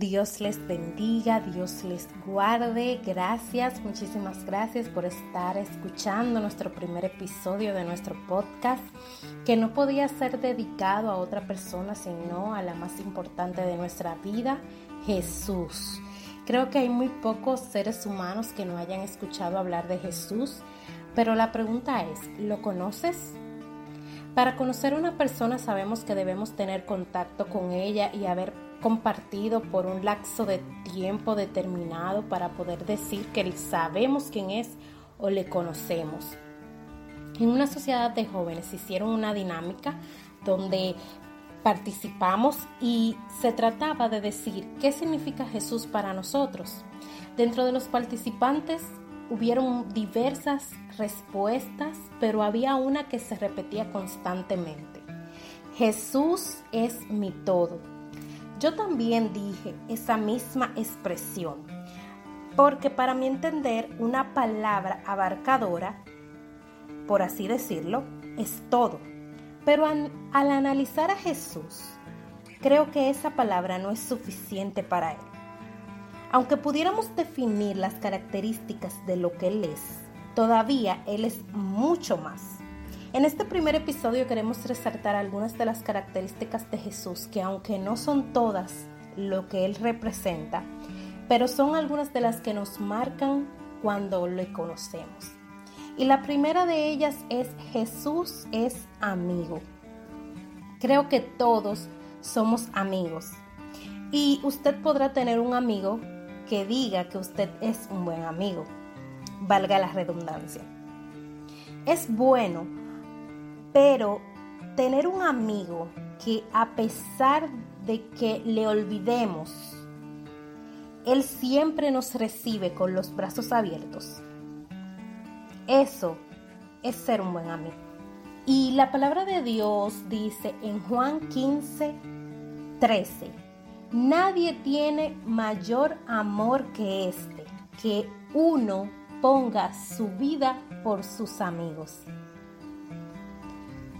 Dios les bendiga, Dios les guarde. Gracias, muchísimas gracias por estar escuchando nuestro primer episodio de nuestro podcast, que no podía ser dedicado a otra persona sino a la más importante de nuestra vida, Jesús. Creo que hay muy pocos seres humanos que no hayan escuchado hablar de Jesús, pero la pregunta es, ¿lo conoces? Para conocer a una persona sabemos que debemos tener contacto con ella y haber compartido por un lapso de tiempo determinado para poder decir que sabemos quién es o le conocemos. En una sociedad de jóvenes hicieron una dinámica donde participamos y se trataba de decir qué significa Jesús para nosotros. Dentro de los participantes hubieron diversas respuestas, pero había una que se repetía constantemente. Jesús es mi todo. Yo también dije esa misma expresión, porque para mi entender una palabra abarcadora, por así decirlo, es todo. Pero al, analizar a Jesús, creo que esa palabra no es suficiente para él. Aunque pudiéramos definir las características de lo que Él es, todavía Él es mucho más. En este primer episodio queremos resaltar algunas de las características de Jesús que aunque no son todas lo que Él representa, pero son algunas de las que nos marcan cuando le conocemos. Y la primera de ellas es Jesús es amigo. Creo que todos somos amigos. Y usted podrá tener un amigo que diga que usted es un buen amigo, valga la redundancia. Es bueno, pero tener un amigo que a pesar de que le olvidemos, él siempre nos recibe con los brazos abiertos. Eso es ser un buen amigo. Y la palabra de Dios dice en Juan 15, 13, Nadie tiene mayor amor que este, que uno ponga su vida por sus amigos.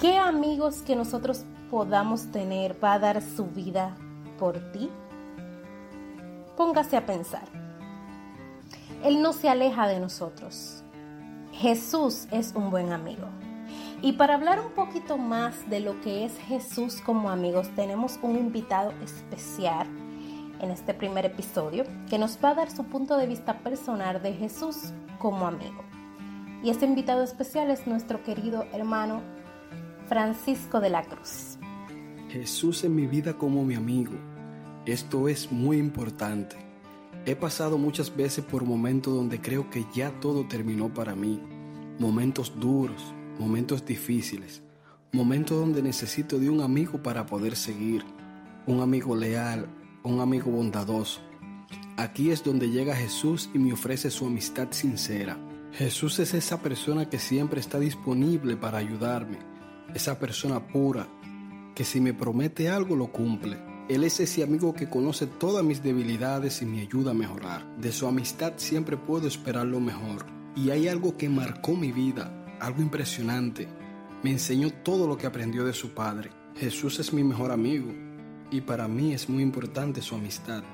¿Qué amigos que nosotros podamos tener va a dar su vida por ti? Póngase a pensar. Él no se aleja de nosotros. Jesús es un buen amigo. Y para hablar un poquito más de lo que es Jesús como amigos, tenemos un invitado especial en este primer episodio que nos va a dar su punto de vista personal de Jesús como amigo. Y este invitado especial es nuestro querido hermano Francisco de la Cruz. Jesús en mi vida como mi amigo. Esto es muy importante. He pasado muchas veces por momentos donde creo que ya todo terminó para mí. Momentos duros, momentos difíciles, momentos donde necesito de un amigo para poder seguir, un amigo leal, un amigo bondadoso. Aquí es donde llega Jesús y me ofrece su amistad sincera. Jesús es esa persona que siempre está disponible para ayudarme, esa persona pura, que si me promete algo lo cumple. Él es ese amigo que conoce todas mis debilidades y me ayuda a mejorar. De su amistad siempre puedo esperar lo mejor. Y hay algo que marcó mi vida, algo impresionante. Me enseñó todo lo que aprendió de su padre. Jesús es mi mejor amigo y para mí es muy importante su amistad.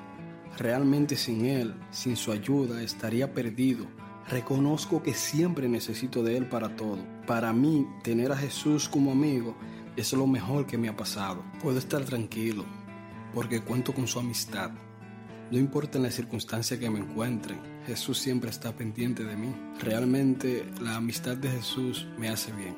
Realmente sin Él, sin su ayuda, estaría perdido. Reconozco que siempre necesito de Él para todo. Para mí, tener a Jesús como amigo es lo mejor que me ha pasado. Puedo estar tranquilo porque cuento con su amistad. No importa en la circunstancia que me encuentren, Jesús siempre está pendiente de mí. Realmente la amistad de Jesús me hace bien.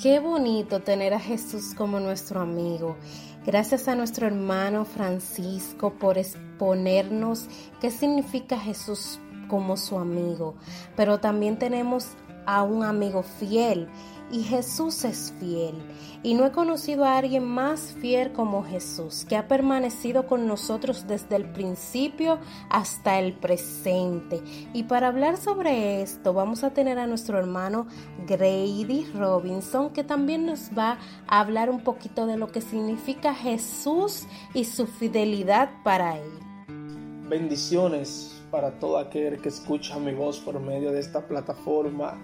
Qué bonito tener a Jesús como nuestro amigo. Gracias a nuestro hermano Francisco por exponernos qué significa Jesús como su amigo. Pero también tenemos a un amigo fiel y Jesús es fiel. Y no he conocido a alguien más fiel como Jesús, que ha permanecido con nosotros desde el principio hasta el presente. Y para hablar sobre esto, vamos a tener a nuestro hermano Grady Robinson, que también nos va a hablar un poquito de lo que significa Jesús y su fidelidad para él. Bendiciones para todo aquel que escucha mi voz por medio de esta plataforma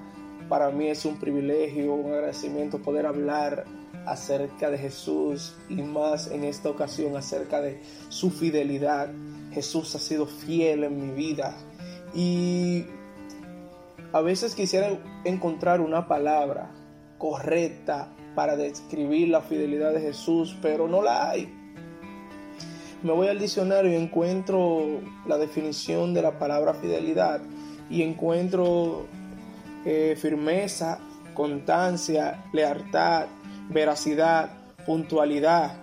para mí es un privilegio, un agradecimiento poder hablar acerca de Jesús y más en esta ocasión acerca de su fidelidad. Jesús ha sido fiel en mi vida y a veces quisiera encontrar una palabra correcta para describir la fidelidad de Jesús, pero no la hay. Me voy al diccionario y encuentro la definición de la palabra fidelidad y encuentro eh, firmeza, constancia, lealtad, veracidad, puntualidad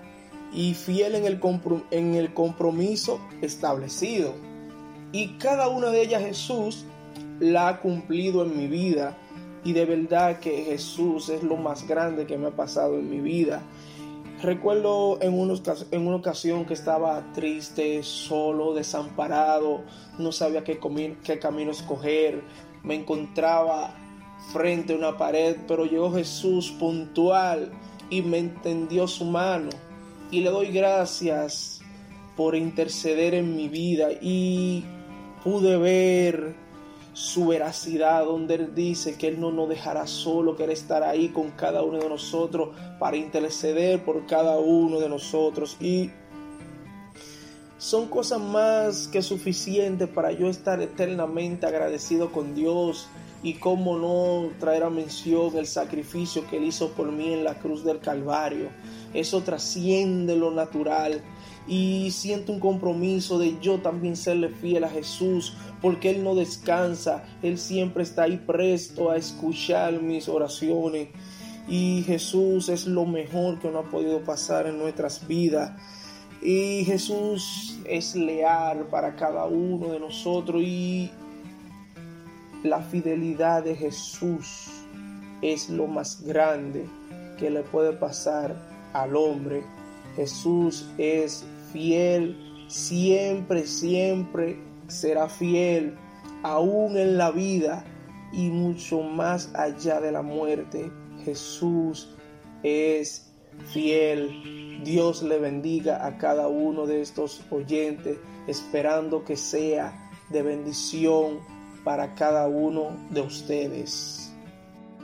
y fiel en el, en el compromiso establecido. Y cada una de ellas Jesús la ha cumplido en mi vida. Y de verdad que Jesús es lo más grande que me ha pasado en mi vida. Recuerdo en, en una ocasión que estaba triste, solo, desamparado, no sabía qué, qué camino escoger, me encontraba frente a una pared, pero llegó Jesús puntual y me entendió su mano. Y le doy gracias por interceder en mi vida y pude ver su veracidad donde Él dice que Él no nos dejará solo, que Él estará ahí con cada uno de nosotros para interceder por cada uno de nosotros. Y son cosas más que suficientes para yo estar eternamente agradecido con Dios y cómo no traer a mención el sacrificio que Él hizo por mí en la cruz del Calvario. Eso trasciende lo natural y siento un compromiso de yo también serle fiel a Jesús porque Él no descansa, Él siempre está ahí presto a escuchar mis oraciones y Jesús es lo mejor que nos ha podido pasar en nuestras vidas. Y Jesús es leal para cada uno de nosotros y la fidelidad de Jesús es lo más grande que le puede pasar al hombre. Jesús es fiel, siempre, siempre será fiel, aún en la vida y mucho más allá de la muerte. Jesús es fiel. Dios le bendiga a cada uno de estos oyentes, esperando que sea de bendición para cada uno de ustedes.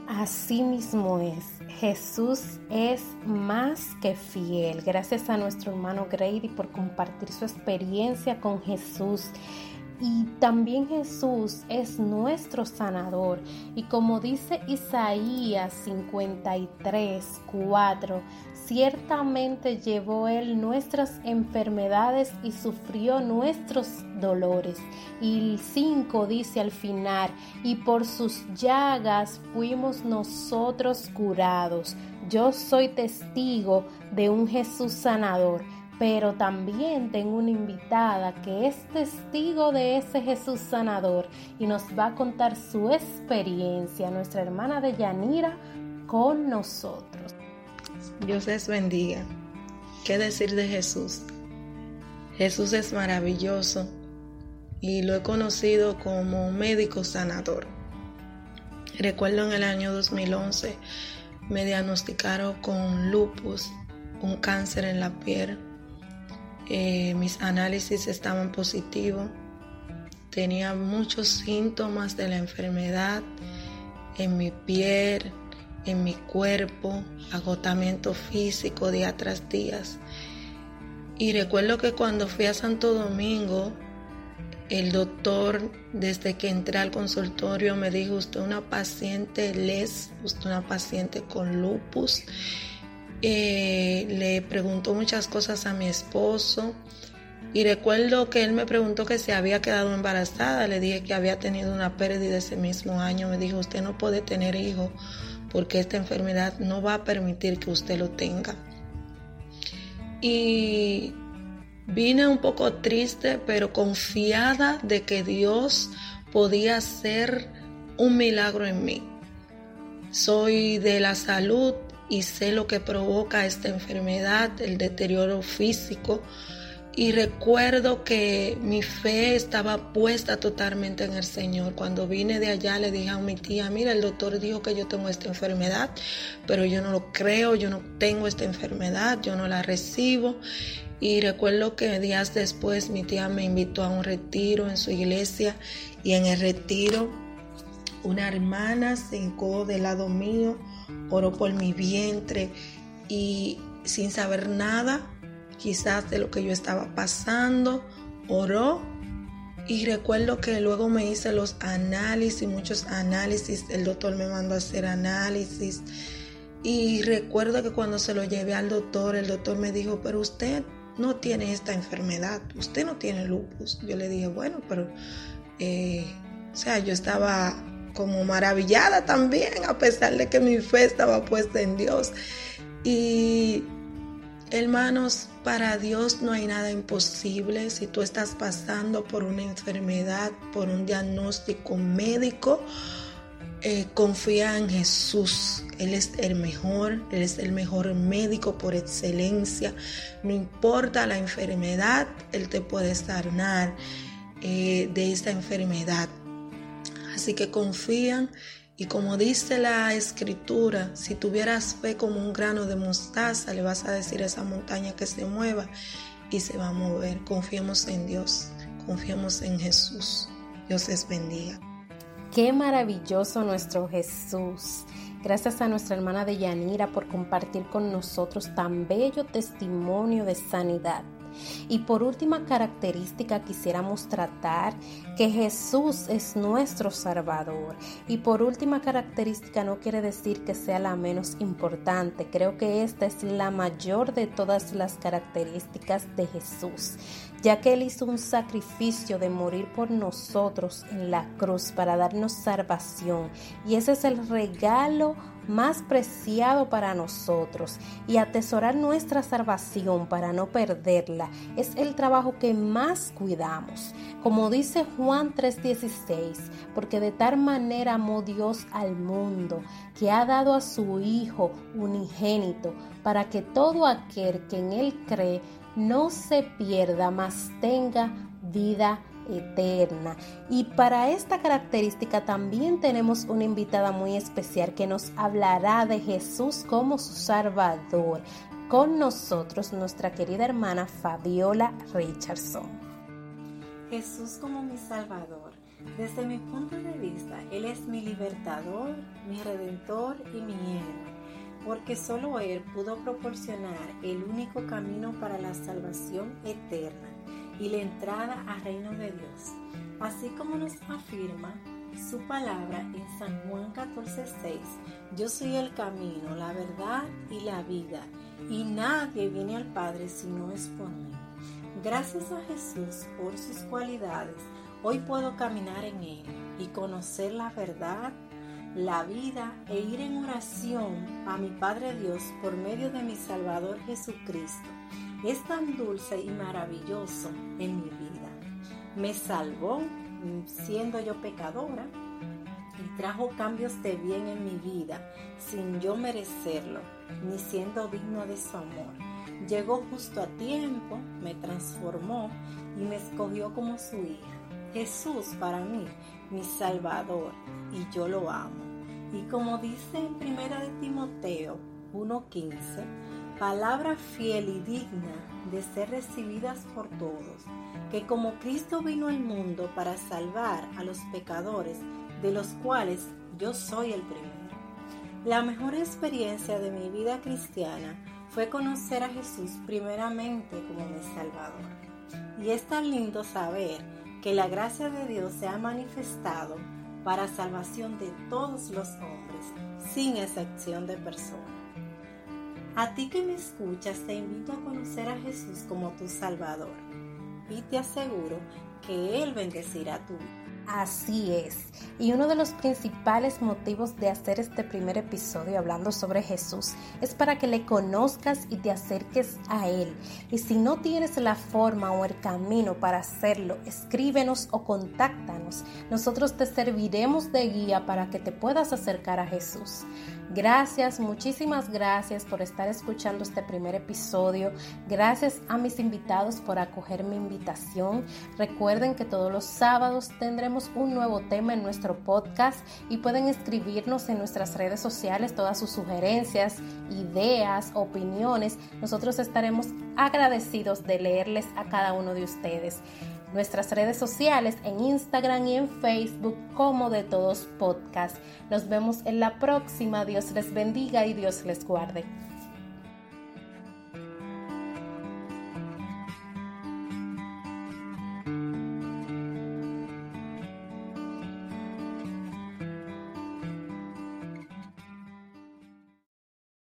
Así mismo es. Jesús es más que fiel. Gracias a nuestro hermano Grady por compartir su experiencia con Jesús. Y también Jesús es nuestro sanador. Y como dice Isaías 53, 4, ciertamente llevó Él nuestras enfermedades y sufrió nuestros dolores. Y el 5 dice al final, y por sus llagas fuimos nosotros curados. Yo soy testigo de un Jesús sanador pero también tengo una invitada que es testigo de ese Jesús sanador y nos va a contar su experiencia, nuestra hermana de Yanira, con nosotros. Dios les bendiga. ¿Qué decir de Jesús? Jesús es maravilloso y lo he conocido como médico sanador. Recuerdo en el año 2011 me diagnosticaron con lupus, un cáncer en la piel eh, mis análisis estaban positivos, tenía muchos síntomas de la enfermedad en mi piel, en mi cuerpo, agotamiento físico día tras día. Y recuerdo que cuando fui a Santo Domingo, el doctor, desde que entré al consultorio, me dijo, usted una paciente les, usted una paciente con lupus eh, le preguntó muchas cosas a mi esposo y recuerdo que él me preguntó que si había quedado embarazada. Le dije que había tenido una pérdida ese mismo año. Me dijo, usted no puede tener hijo porque esta enfermedad no va a permitir que usted lo tenga. Y vine un poco triste, pero confiada de que Dios podía hacer un milagro en mí. soy de la salud y sé lo que provoca esta enfermedad, el deterioro físico. Y recuerdo que mi fe estaba puesta totalmente en el Señor. Cuando vine de allá le dije a mi tía, mira, el doctor dijo que yo tengo esta enfermedad, pero yo no lo creo, yo no tengo esta enfermedad, yo no la recibo. Y recuerdo que días después mi tía me invitó a un retiro en su iglesia y en el retiro una hermana se hincó del lado mío, oró por mi vientre y sin saber nada, quizás de lo que yo estaba pasando, oró y recuerdo que luego me hice los análisis, muchos análisis, el doctor me mandó a hacer análisis y recuerdo que cuando se lo llevé al doctor, el doctor me dijo, pero usted no tiene esta enfermedad, usted no tiene lupus. Yo le dije, bueno, pero, eh, o sea, yo estaba como maravillada también, a pesar de que mi fe estaba puesta en Dios. Y hermanos, para Dios no hay nada imposible. Si tú estás pasando por una enfermedad, por un diagnóstico médico, eh, confía en Jesús. Él es el mejor, Él es el mejor médico por excelencia. No importa la enfermedad, Él te puede sanar eh, de esa enfermedad. Así que confían y como dice la escritura, si tuvieras fe como un grano de mostaza, le vas a decir a esa montaña que se mueva y se va a mover. Confiemos en Dios, confiemos en Jesús. Dios les bendiga. Qué maravilloso nuestro Jesús. Gracias a nuestra hermana de Yanira por compartir con nosotros tan bello testimonio de sanidad. Y por última característica quisiéramos tratar que Jesús es nuestro Salvador. Y por última característica no quiere decir que sea la menos importante. Creo que esta es la mayor de todas las características de Jesús, ya que Él hizo un sacrificio de morir por nosotros en la cruz para darnos salvación. Y ese es el regalo más preciado para nosotros y atesorar nuestra salvación para no perderla es el trabajo que más cuidamos. Como dice Juan 3:16, porque de tal manera amó Dios al mundo que ha dado a su Hijo unigénito para que todo aquel que en Él cree no se pierda, mas tenga vida. Y para esta característica también tenemos una invitada muy especial que nos hablará de Jesús como su Salvador. Con nosotros nuestra querida hermana Fabiola Richardson. Jesús como mi Salvador. Desde mi punto de vista, Él es mi libertador, mi redentor y mi héroe porque solo Él pudo proporcionar el único camino para la salvación eterna y la entrada al reino de Dios, así como nos afirma su palabra en San Juan 14:6. Yo soy el camino, la verdad y la vida, y nadie viene al Padre si no es por mí. Gracias a Jesús por sus cualidades, hoy puedo caminar en Él y conocer la verdad, la vida e ir en oración a mi Padre Dios por medio de mi Salvador Jesucristo es tan dulce y maravilloso en mi vida. Me salvó siendo yo pecadora y trajo cambios de bien en mi vida sin yo merecerlo, ni siendo digno de su amor. Llegó justo a tiempo, me transformó y me escogió como su hija. Jesús para mí, mi Salvador, y yo lo amo. Y como dice en primera de Timoteo 1:15, palabra fiel y digna de ser recibidas por todos, que como Cristo vino al mundo para salvar a los pecadores, de los cuales yo soy el primero. La mejor experiencia de mi vida cristiana fue conocer a Jesús primeramente como mi Salvador. Y es tan lindo saber que la gracia de Dios se ha manifestado para salvación de todos los hombres, sin excepción de personas. A ti que me escuchas, te invito a conocer a Jesús como tu Salvador y te aseguro que Él bendecirá tu vida. Así es. Y uno de los principales motivos de hacer este primer episodio hablando sobre Jesús es para que le conozcas y te acerques a Él. Y si no tienes la forma o el camino para hacerlo, escríbenos o contáctanos. Nosotros te serviremos de guía para que te puedas acercar a Jesús. Gracias, muchísimas gracias por estar escuchando este primer episodio. Gracias a mis invitados por acoger mi invitación. Recuerden que todos los sábados tendremos un nuevo tema en nuestro podcast y pueden escribirnos en nuestras redes sociales todas sus sugerencias, ideas, opiniones. Nosotros estaremos agradecidos de leerles a cada uno de ustedes nuestras redes sociales en Instagram y en Facebook como de todos podcast. Nos vemos en la próxima. Dios les bendiga y Dios les guarde.